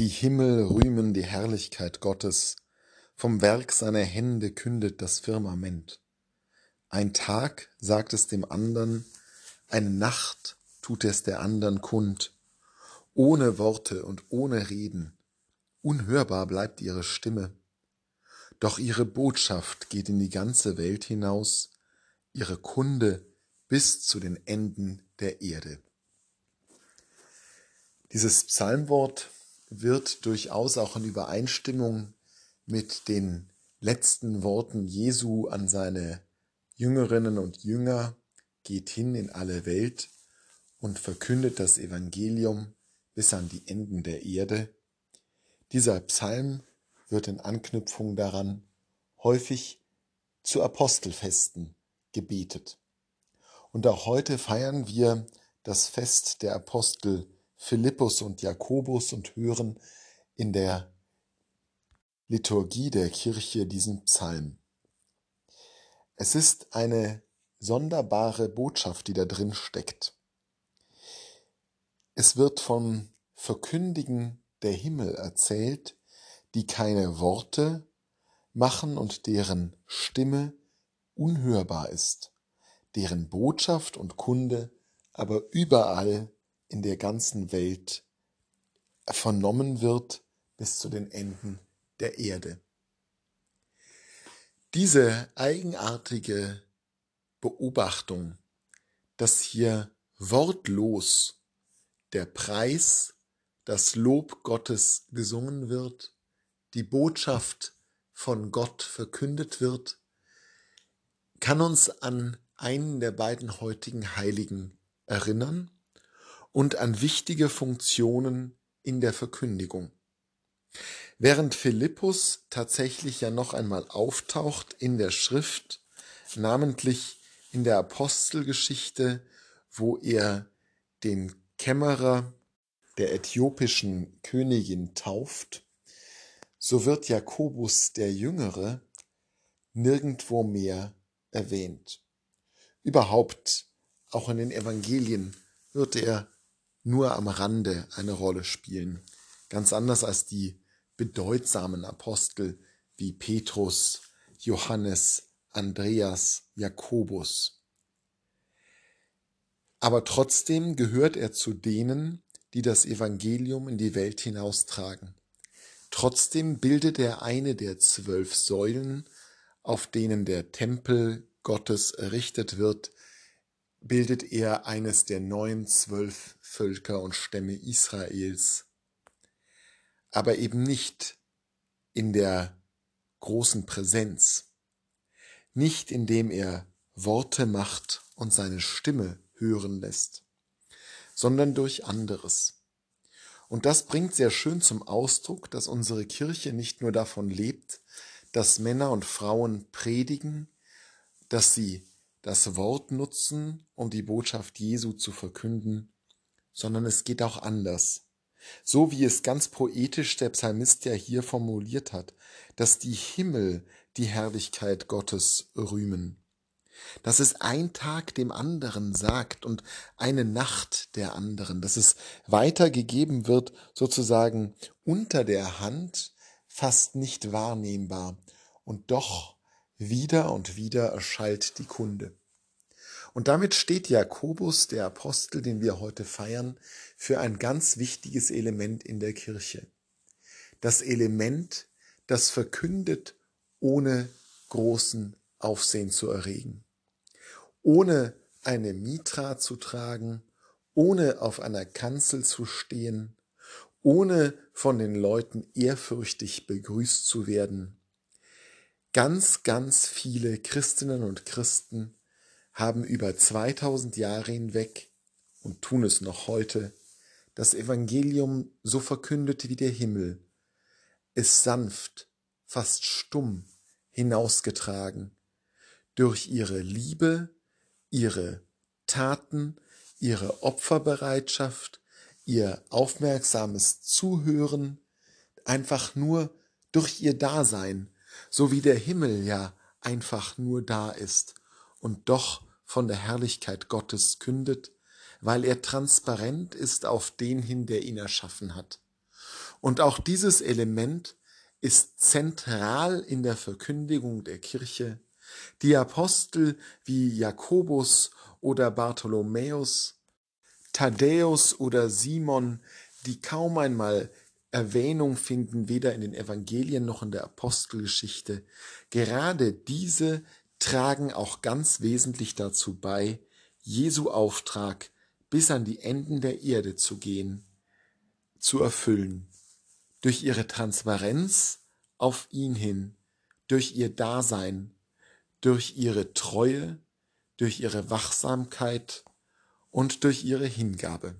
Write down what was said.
Die Himmel rühmen die Herrlichkeit Gottes, vom Werk seiner Hände kündet das Firmament. Ein Tag sagt es dem andern, eine Nacht tut es der andern kund, ohne Worte und ohne Reden, unhörbar bleibt ihre Stimme. Doch ihre Botschaft geht in die ganze Welt hinaus, ihre Kunde bis zu den Enden der Erde. Dieses Psalmwort wird durchaus auch in Übereinstimmung mit den letzten Worten Jesu an seine Jüngerinnen und Jünger, geht hin in alle Welt und verkündet das Evangelium bis an die Enden der Erde. Dieser Psalm wird in Anknüpfung daran häufig zu Apostelfesten gebetet. Und auch heute feiern wir das Fest der Apostel Philippus und Jakobus und hören in der Liturgie der Kirche diesen Psalm. Es ist eine sonderbare Botschaft, die da drin steckt. Es wird vom Verkündigen der Himmel erzählt, die keine Worte machen und deren Stimme unhörbar ist, deren Botschaft und Kunde aber überall in der ganzen Welt vernommen wird bis zu den Enden der Erde. Diese eigenartige Beobachtung, dass hier wortlos der Preis, das Lob Gottes gesungen wird, die Botschaft von Gott verkündet wird, kann uns an einen der beiden heutigen Heiligen erinnern und an wichtige Funktionen in der Verkündigung. Während Philippus tatsächlich ja noch einmal auftaucht in der Schrift, namentlich in der Apostelgeschichte, wo er den Kämmerer der äthiopischen Königin tauft, so wird Jakobus der Jüngere nirgendwo mehr erwähnt. Überhaupt, auch in den Evangelien, wird er nur am Rande eine Rolle spielen. Ganz anders als die bedeutsamen Apostel wie Petrus, Johannes, Andreas, Jakobus. Aber trotzdem gehört er zu denen, die das Evangelium in die Welt hinaustragen. Trotzdem bildet er eine der zwölf Säulen, auf denen der Tempel Gottes errichtet wird, bildet er eines der neuen zwölf Völker und Stämme Israels, aber eben nicht in der großen Präsenz, nicht indem er Worte macht und seine Stimme hören lässt, sondern durch anderes. Und das bringt sehr schön zum Ausdruck, dass unsere Kirche nicht nur davon lebt, dass Männer und Frauen predigen, dass sie das Wort nutzen, um die Botschaft Jesu zu verkünden, sondern es geht auch anders. So wie es ganz poetisch der Psalmist ja hier formuliert hat, dass die Himmel die Herrlichkeit Gottes rühmen, dass es ein Tag dem anderen sagt und eine Nacht der anderen, dass es weitergegeben wird, sozusagen unter der Hand, fast nicht wahrnehmbar, und doch wieder und wieder erschallt die Kunde. Und damit steht Jakobus, der Apostel, den wir heute feiern, für ein ganz wichtiges Element in der Kirche. Das Element, das verkündet, ohne großen Aufsehen zu erregen, ohne eine Mitra zu tragen, ohne auf einer Kanzel zu stehen, ohne von den Leuten ehrfürchtig begrüßt zu werden, Ganz, ganz viele Christinnen und Christen haben über 2000 Jahre hinweg und tun es noch heute, das Evangelium so verkündet wie der Himmel, es sanft, fast stumm hinausgetragen, durch ihre Liebe, ihre Taten, ihre Opferbereitschaft, ihr aufmerksames Zuhören, einfach nur durch ihr Dasein, so wie der Himmel ja einfach nur da ist und doch von der Herrlichkeit Gottes kündet, weil er transparent ist auf den hin, der ihn erschaffen hat. Und auch dieses Element ist zentral in der Verkündigung der Kirche. Die Apostel wie Jakobus oder Bartholomäus, Thaddäus oder Simon, die kaum einmal Erwähnung finden, weder in den Evangelien noch in der Apostelgeschichte. Gerade diese tragen auch ganz wesentlich dazu bei, Jesu Auftrag bis an die Enden der Erde zu gehen, zu erfüllen. Durch ihre Transparenz auf ihn hin, durch ihr Dasein, durch ihre Treue, durch ihre Wachsamkeit und durch ihre Hingabe.